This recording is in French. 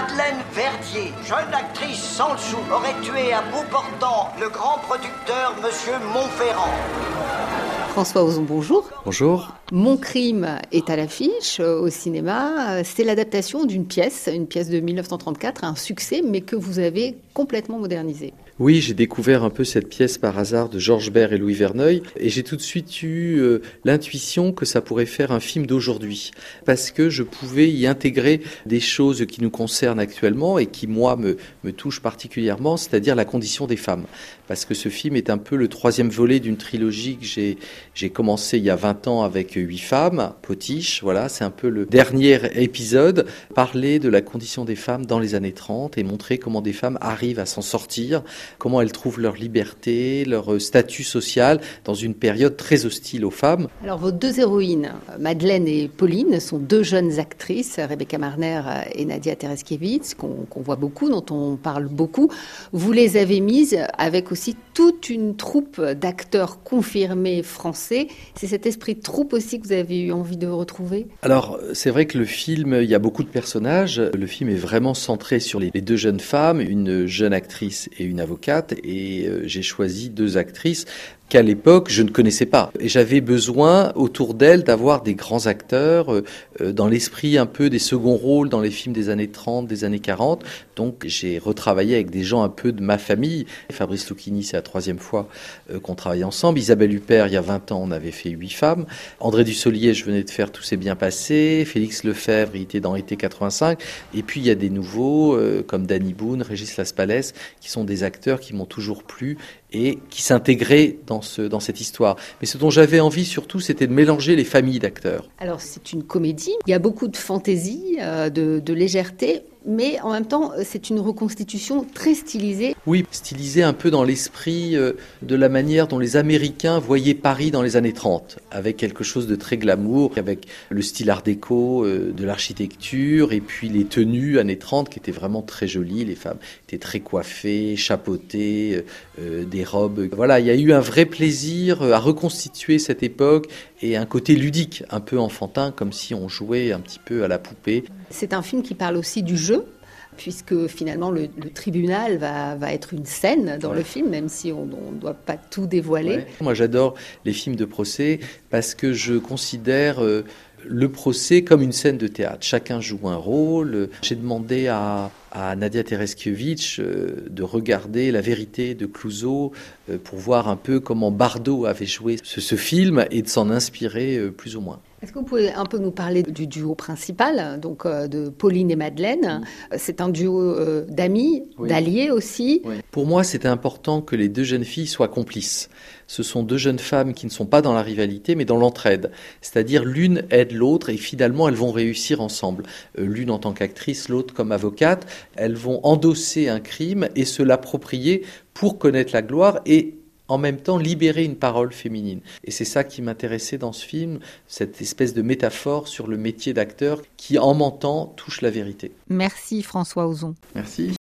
Madeleine Verdier, jeune actrice sans le sou, aurait tué à bout portant le grand producteur Monsieur Montferrand. François Ozon, bonjour. Bonjour. Mon crime est à l'affiche euh, au cinéma. C'est l'adaptation d'une pièce, une pièce de 1934, un succès, mais que vous avez complètement modernisé. Oui, j'ai découvert un peu cette pièce par hasard de Georges Bert et Louis Verneuil et j'ai tout de suite eu euh, l'intuition que ça pourrait faire un film d'aujourd'hui parce que je pouvais y intégrer des choses qui nous concernent actuellement et qui moi me, me touchent particulièrement, c'est-à-dire la condition des femmes. Parce que ce film est un peu le troisième volet d'une trilogie que j'ai, j'ai commencé il y a 20 ans avec huit femmes, Potiche, voilà, c'est un peu le dernier épisode, parler de la condition des femmes dans les années 30 et montrer comment des femmes arrivent à s'en sortir comment elles trouvent leur liberté, leur statut social dans une période très hostile aux femmes. Alors vos deux héroïnes, Madeleine et Pauline, sont deux jeunes actrices, Rebecca Marner et Nadia Tereskiewicz, qu'on voit beaucoup, dont on parle beaucoup. Vous les avez mises avec aussi toute une troupe d'acteurs confirmés français. C'est cet esprit de troupe aussi que vous avez eu envie de retrouver? Alors c'est vrai que le film, il y a beaucoup de personnages. Le film est vraiment centré sur les deux jeunes femmes, une jeune actrice et une avocate et euh, j'ai choisi deux actrices qu'à l'époque je ne connaissais pas. Et j'avais besoin autour d'elle d'avoir des grands acteurs euh, euh, dans l'esprit un peu des seconds rôles dans les films des années 30, des années 40. Donc j'ai retravaillé avec des gens un peu de ma famille. Fabrice Lucchini, c'est la troisième fois euh, qu'on travaille ensemble. Isabelle Huppert, il y a 20 ans, on avait fait huit femmes. André Dussolier, je venais de faire Tout s'est bien passé. Félix Lefebvre, il était dans Été 85. Et puis il y a des nouveaux comme Danny Boone, Régis Laspalès, qui sont des acteurs qui m'ont toujours plu et qui s'intégraient dans dans, cette histoire. Mais ce dont j'avais envie surtout, c'était de mélanger les familles d'acteurs. Alors c'est une comédie, il y a beaucoup de fantaisie, euh, de légèreté, mais en même temps, c'est une reconstitution très stylisée. Oui, stylisée un peu dans l'esprit euh, de la manière dont les Américains voyaient Paris dans les années 30, avec quelque chose de très glamour, avec le style art déco, euh, de l'architecture, et puis les tenues années 30 qui étaient vraiment très jolies. Les femmes étaient très coiffées, chapeautées, euh, des robes. Voilà, il y a eu un vrai plaisir à reconstituer cette époque et un côté ludique, un peu enfantin, comme si on jouait un petit peu à la poupée. C'est un film qui parle aussi du jeu, puisque finalement le, tribunal va, va, être une scène dans le film, même si on ne doit pas tout dévoiler. Moi j'adore les films de procès parce que je considère... Euh, le procès comme une scène de théâtre. Chacun joue un rôle. J'ai demandé à, à Nadia Tereskiewicz euh, de regarder La vérité de Clouseau euh, pour voir un peu comment Bardot avait joué ce, ce film et de s'en inspirer plus ou moins. Est-ce que vous pouvez un peu nous parler du duo principal, donc euh, de Pauline et Madeleine? C'est un duo euh, d'amis, d'alliés aussi? Pour moi, c'était important que les deux jeunes filles soient complices. Ce sont deux jeunes femmes qui ne sont pas dans la rivalité, mais dans l'entraide. C'est-à-dire l'une aide l'autre et finalement elles vont réussir ensemble. Euh, l'une en tant qu'actrice, l'autre comme avocate. Elles vont endosser un crime et se l'approprier pour connaître la gloire et en même temps libérer une parole féminine. Et c'est ça qui m'intéressait dans ce film, cette espèce de métaphore sur le métier d'acteur qui, en mentant, touche la vérité. Merci François Ozon. Merci.